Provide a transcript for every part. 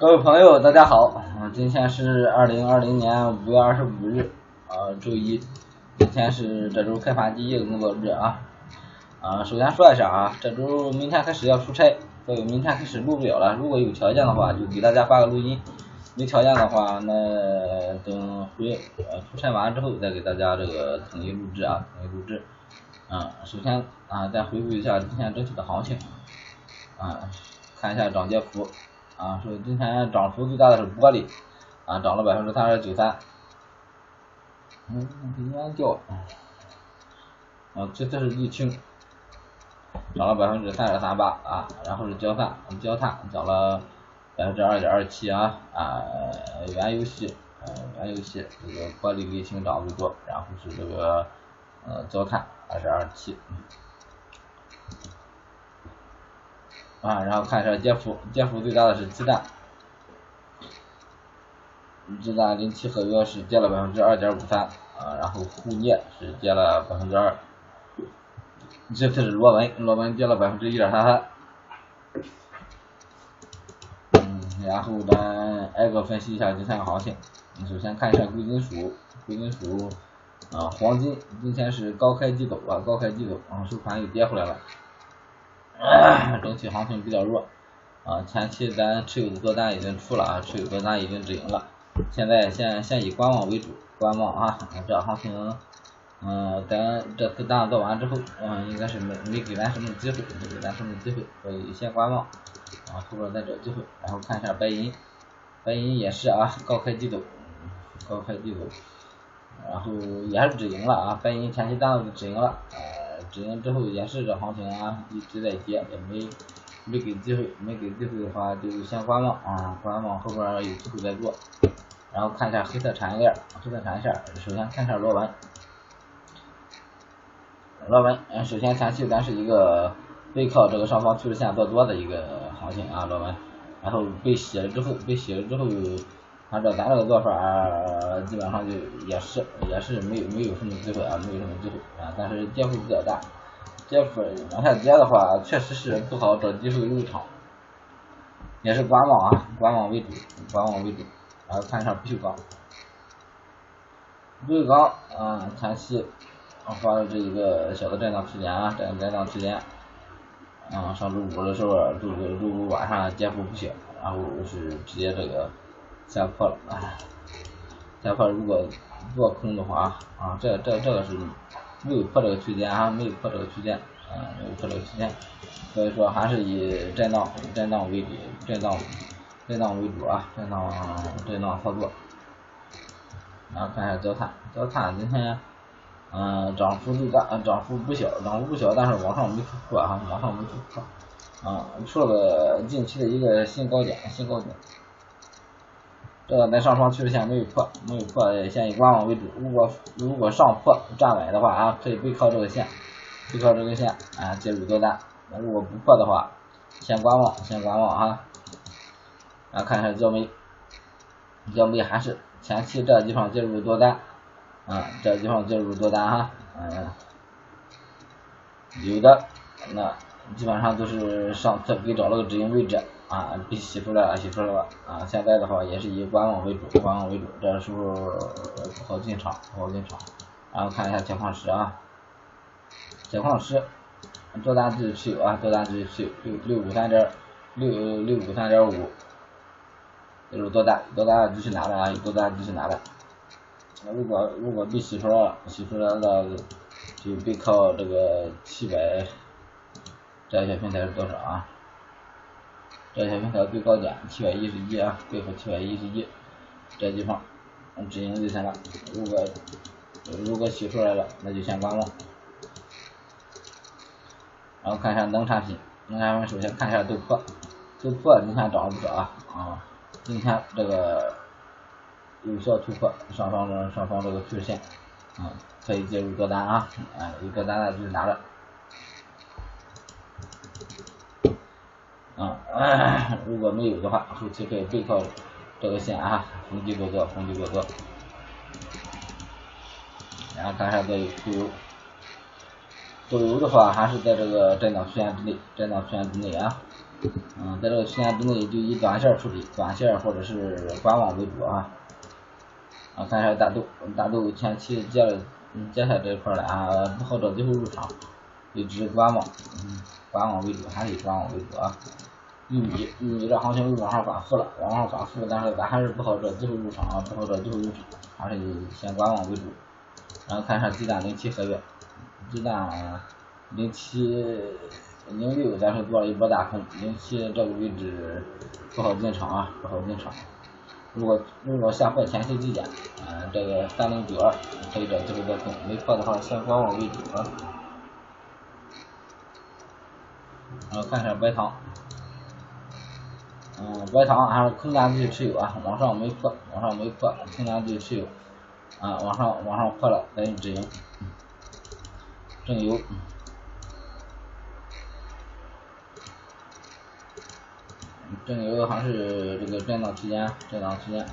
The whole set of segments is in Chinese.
各位朋友，大家好，今天是二零二零年五月二十五日，啊，周一，今天是这周开盘第一个工作日啊，啊，首先说一下啊，这周明天开始要出差，所以明天开始录不了了。如果有条件的话，就给大家发个录音；没条件的话，那等回呃出差完之后再给大家这个统一录制啊，统一录制。嗯，首先啊，再回顾一下今天整体的行情，啊，看一下涨跌幅。啊，说今天涨幅最大的是玻璃，啊，涨了百分之三点九三。嗯，今天掉。啊，这这是沥青，涨了百分之三点三八啊，然后是焦炭，焦炭涨了百分之二点二七啊啊，原油系，呃，原油系这个玻璃沥青涨最多，然后是这个呃焦炭二十二七。啊，然后看一下跌幅，跌幅最大的是鸡蛋，鸡蛋零七合约是跌了百分之二点五三，啊，然后沪镍是跌了百分之二，这次是螺纹，螺纹跌了百分之一点三三，嗯，然后咱挨个分析一下这三个行情，首先看一下贵金属，贵金属，啊，黄金今天是高开低走啊，高开低走，啊，收盘又跌回来了。整体行情比较弱，啊，前期咱持有的多单已经出了啊，持有多单已经止盈了，现在先先以观望为主，观望啊，这行情，嗯，咱这次单做完之后，嗯，应该是没没给咱什么机会，没给咱什么机会，所以先观望，啊，后边再找机会，然后看一下白银，白银也是啊，高开低走，高开低走，然后也是止盈了啊，白银前期单子止盈了。止盈之后也是这行情啊，一直在跌，也没没给机会，没给机会的话就先观望啊，观望后边有机会再做。然后看一下黑色产业链，黑色产业链，首先看一下螺纹，螺纹，首先前期咱是一个背靠这个上方趋势线做多的一个行情啊，螺纹，然后被洗了之后，被洗了之后。按照咱这个做法，基本上就也是也是没有没有什么机会啊，没有什么机会啊。但是跌幅比较大，跌幅往下跌的话，确实是不好找机会入场，也是观望啊，观望为主，观望为主。然后看一下不锈钢，不锈钢啊，前期画了这一个小的震荡区间啊，震震荡区间，啊，上周五的时候，周周五晚上跌幅不小，然后是直接这个。下破了，哎，下破如果做空的话啊，这这这个是没有破这个区间啊，没有破这个区间，啊，没有破这个区间，所以说还是以震荡震荡为主，震荡震荡为主啊，震荡震荡操作。然后看一下焦炭，焦炭今天嗯涨幅最大，涨幅不小，涨幅不小，但是往上没突破啊，往上没突破，啊，出了个近期的一个新高点，新高点。这个在上方趋势线没有破，没有破，先以观望为主。如果如果上破站稳的话啊，可以背靠这个线，背靠这根线啊，介入多单。那如果不破的话，先观望，先观望啊。来看一下焦煤，焦煤还是前期这地方介入多单，啊，这地方介入多单哈，嗯，有的那基本上都是上次给找了个止盈位置。啊，被洗出来了，洗出来了啊！现在的话也是以观望为主，观望为主，这时候不好进场，不好进场。然后看一下铁矿石啊，铁矿石多单继续持有啊，多单继续持有，六六五三点六六五三点五，就是多单，多单继续拿着啊，多单继续拿着。那如果如果被洗出来了，洗出来了就背靠这个七百，这些平台是多少啊？这小平台最高点七百一十一啊，背后七百一十一，这地方止盈就行了。如果如果洗出来了，那就先观望。然后看一下农产品，农产品首先看一下豆粕，豆粕今天涨了不少啊啊，今天这个有效突破上方的上方这个趋势线，啊，可以介入多单啊，啊，有个单的就拿着。啊，如果没有的话，后期可以背靠这个线啊，逢低做多，逢低做多。然后看一下这豆油，豆油的话还是在这个震荡区间之内，震荡区间之内啊，嗯，在这个区间之内就以短线处理，短线或者是观望为主啊。啊，看一下大豆，大豆前期接了接下这一块了啊，不好找机会入场，一直观望，嗯，观望为主，还是以观望为主啊。玉米，玉米这行情又往上反复了，往上反复，但是咱还是不好找机会入场啊，不好找机会入场，还是以先观望为主。然后看一下鸡蛋零七合约，鸡蛋零七零六咱是做了一波大空，零七这个位置不好进场啊，不好进场。如果如果下破前期低点，嗯，这个三零九二可以找机会再空，没破的话先观望为主啊。然后看一下白糖，嗯，白糖还是空单继续持有啊，往上没破，往上没破，空单继续持有，啊，往上往上破了赶紧止盈。正油。正油还是这个震荡区间，震荡区间，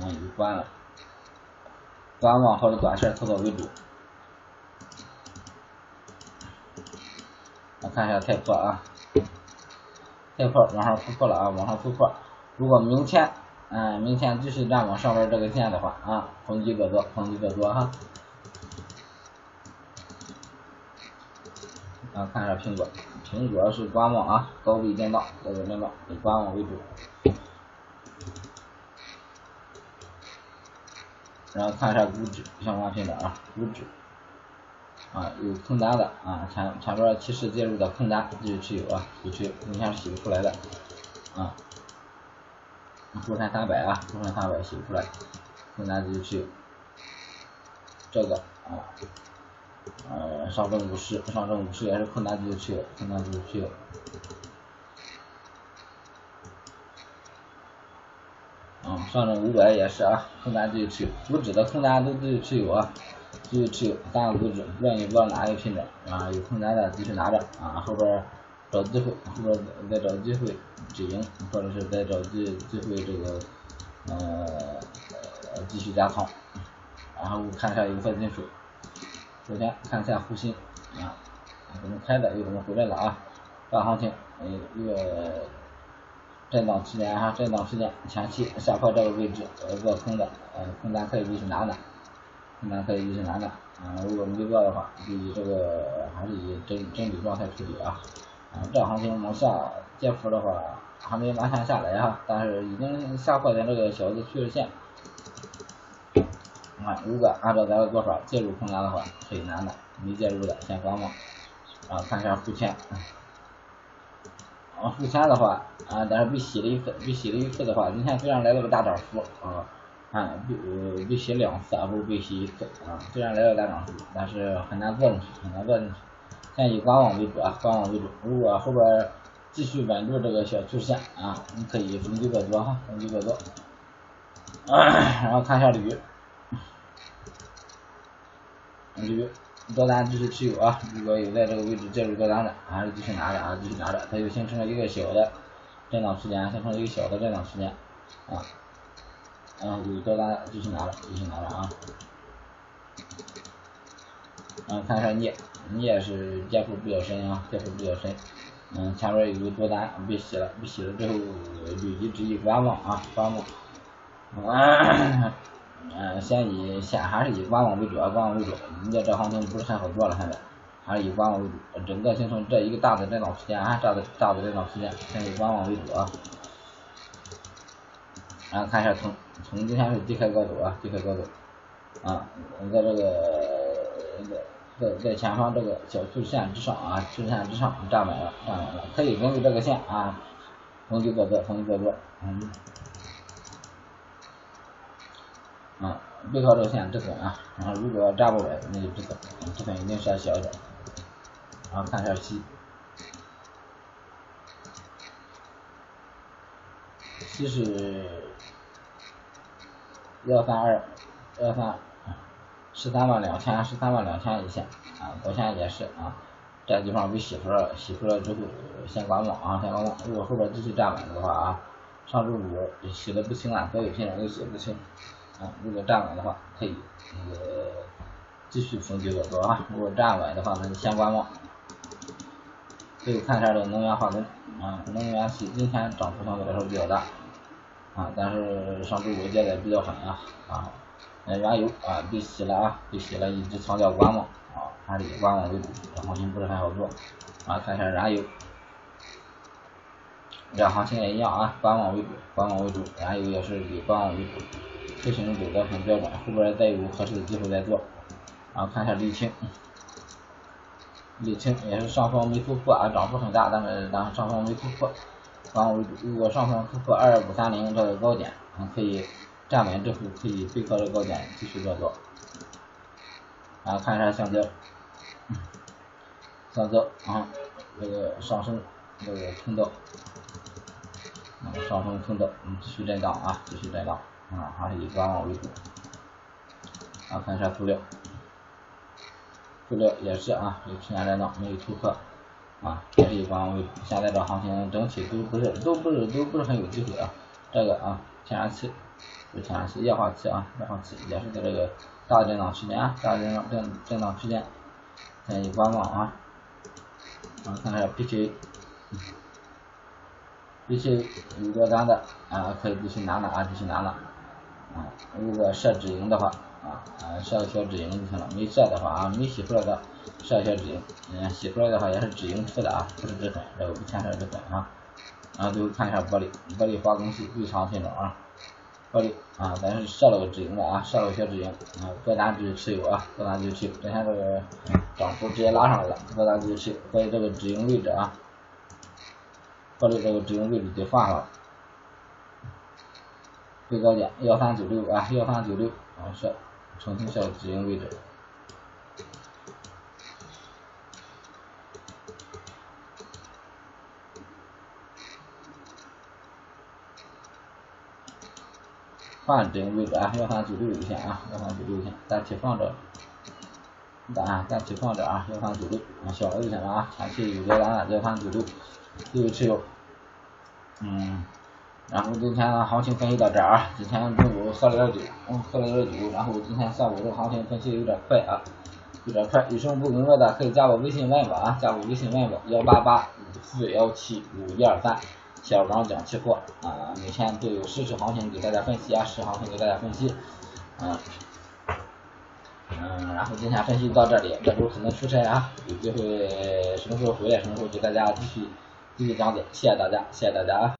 嗯，就关了，观望或者短线操作为主。我看一下太破啊，太破往上突破了啊，往上突破。如果明天，嗯，明天继续站往上边这个线的话啊，逢低做多，逢低做多哈。啊，看一下苹果。苹果是观望啊，高位震荡，高位震荡，以观望为主。然后看一下股指相关品种啊，股指啊有空单的啊，前前边提示介入的空单继续持有啊，继续今天是洗不出来的啊。沪深三百啊，沪深三百洗不出来，空单继续持有。这个啊。呃，上证五十，上证五十也是空单继续持有，困难继续持有。啊，上证五百也是啊，空单继续持有，股指的空单都继续持有啊，继续持有，三个股指，不论你做哪一个品种啊，有空单的继续拿着啊，后边找机会，后边再找机会止盈，或者是再找机机会这个呃继续加仓，然后看一下有色金属。首先看一下沪锌啊，怎么开的又怎么回来了啊？大行情，呃，一个震荡区间哈，震荡区间前期下破这个位置做空的，呃，空单可以继续拿拿，空单可以继续拿拿，啊，如果没做的话，就以这个还是以整整理状态处理啊。啊，这行情往下跌幅的话，还没完全下来哈，但是已经下破咱这个小的趋势线。啊，如果按照咱的做法介入空单的话，很难的；没介入的先观望。啊，看一下沪千。啊，沪千的话，啊，但是被洗了一次，被洗了一次的话，今天虽然来了个大涨幅，啊，啊，被呃被洗两次，而不是被洗一次，啊，虽然来了大涨，但是很难做进去，很难做进去。先以观望为主啊，观望为主。如果后边继续稳住这个小趋势线，啊，你可以逢低做多哈，逢低做多。然后看一下铝。铝多单继续持有啊，如果有在这个位置介入多单的，还是继续拿着啊，继续拿着，它就形成了一个小的震荡区间，形成了一个小的震荡区间啊，嗯，有多单继续拿着，继续拿着啊。嗯，看一下镍，镍是跌幅比较深啊，跌幅比较深，嗯，前面有个多单被洗了，被洗了之后，立即执意观望啊，观望。嗯，先以先还是以观望为主啊，观望为主。人家这行情不是很好做了，现在还是以观望为主。整个形成这一个大的震荡区间，啊，大的大的震荡区间，先以观望为主啊。然后看一下从从今天是低开高走啊，低开高走啊，我在这个在在前方这个小趋势线之上啊，趋势线之上站稳了，站稳了，可以根据这个线啊，逢低做多，逢低做多，嗯。啊，背靠这个线止损啊，然后如果站不稳，那就止损，止损一定是要小一点。然后看一下七，七是幺三二幺三十三万两千十三万两千一线啊，昨天也是啊，这地方被洗出来了，洗出来之后先观望啊，先观望，如果后边继续站稳的话啊，上周五洗的不清啊，所有品种都洗不清。啊，如果站稳的话，可以那个继续逢低做多啊。如果站稳的话，那就先观望。最后看一下这个能源化工，啊，能源系今天涨幅相对来说比较大，啊，但是上周五跌的比较狠啊，啊，那原油啊被洗了啊，被洗了，一直强调观望啊，还是以观望为主，行情不是很好做，啊，看一下燃油，这行情也一样啊，观望为主，观望为主，燃油也是以观望为主，图形走的很标准，后边再有合适的机会再做，然后看一下沥青。沥青也是上方没突破啊，涨幅很大，但是但上方没突破，观望为主。如果上方突破二五三零这个高点，可以站稳之后可以背靠着高点继续做多。啊，看一下橡胶，橡胶啊，这个上升这个通道，啊上升通道，嗯，继续震荡啊，继续震荡啊，还是以观望为主。啊，看一下塑料。塑料也是啊，有去年震荡没有突破啊，也是以观望为主。现在这行情整体都不是都不是都不是很有机会啊。这个啊，天然气，是天然气，液化气啊，液化气也是在这个大震荡区间啊，大震荡震震荡区间，建议观望啊。啊，看看 PK，PK 有多单的啊，可以继续拿拿啊，继续拿拿啊。如果设止盈的话。啊啊，设个小止盈就行了。没设的话啊，没洗出来的设个小止盈。嗯，洗出来的话也是止盈出的啊，不是止损，这个不牵扯止损啊。然后最后看一下玻璃，玻璃化工系最长品种啊，玻璃啊，咱是设了个止盈的啊，设了个小止盈啊，各单继续持有啊，各单继续持有。今天这个涨幅直接拉上来了，各单继续持有。所以这个止盈位置啊，玻璃这个止盈位置得放上。最高点幺三九六啊，幺三九六啊设。重新设止盈位置，换止盈位置啊，幺三九六一线啊，幺三九六一线，暂且放着，暂暂且放着啊，幺三九六，小了就行了啊，前期有个单幺三九六，继续持有，嗯。然后今天行情分析到这儿啊，今天中喝了点酒，嗯，喝了点酒，然后今天上午这个行情分析有点快啊，有点快，有什么不明白的可以加我微信问我啊，加我微信问我幺八八五四幺七五一二三，小张讲期货啊，每天都有实时行情给大家分析啊，实时行情给大家分析，嗯，嗯，然后今天分析到这里，这周可能出差啊，有机会什么时候回来，什么时候给大家继续继续讲解，谢谢大家，谢谢大家啊。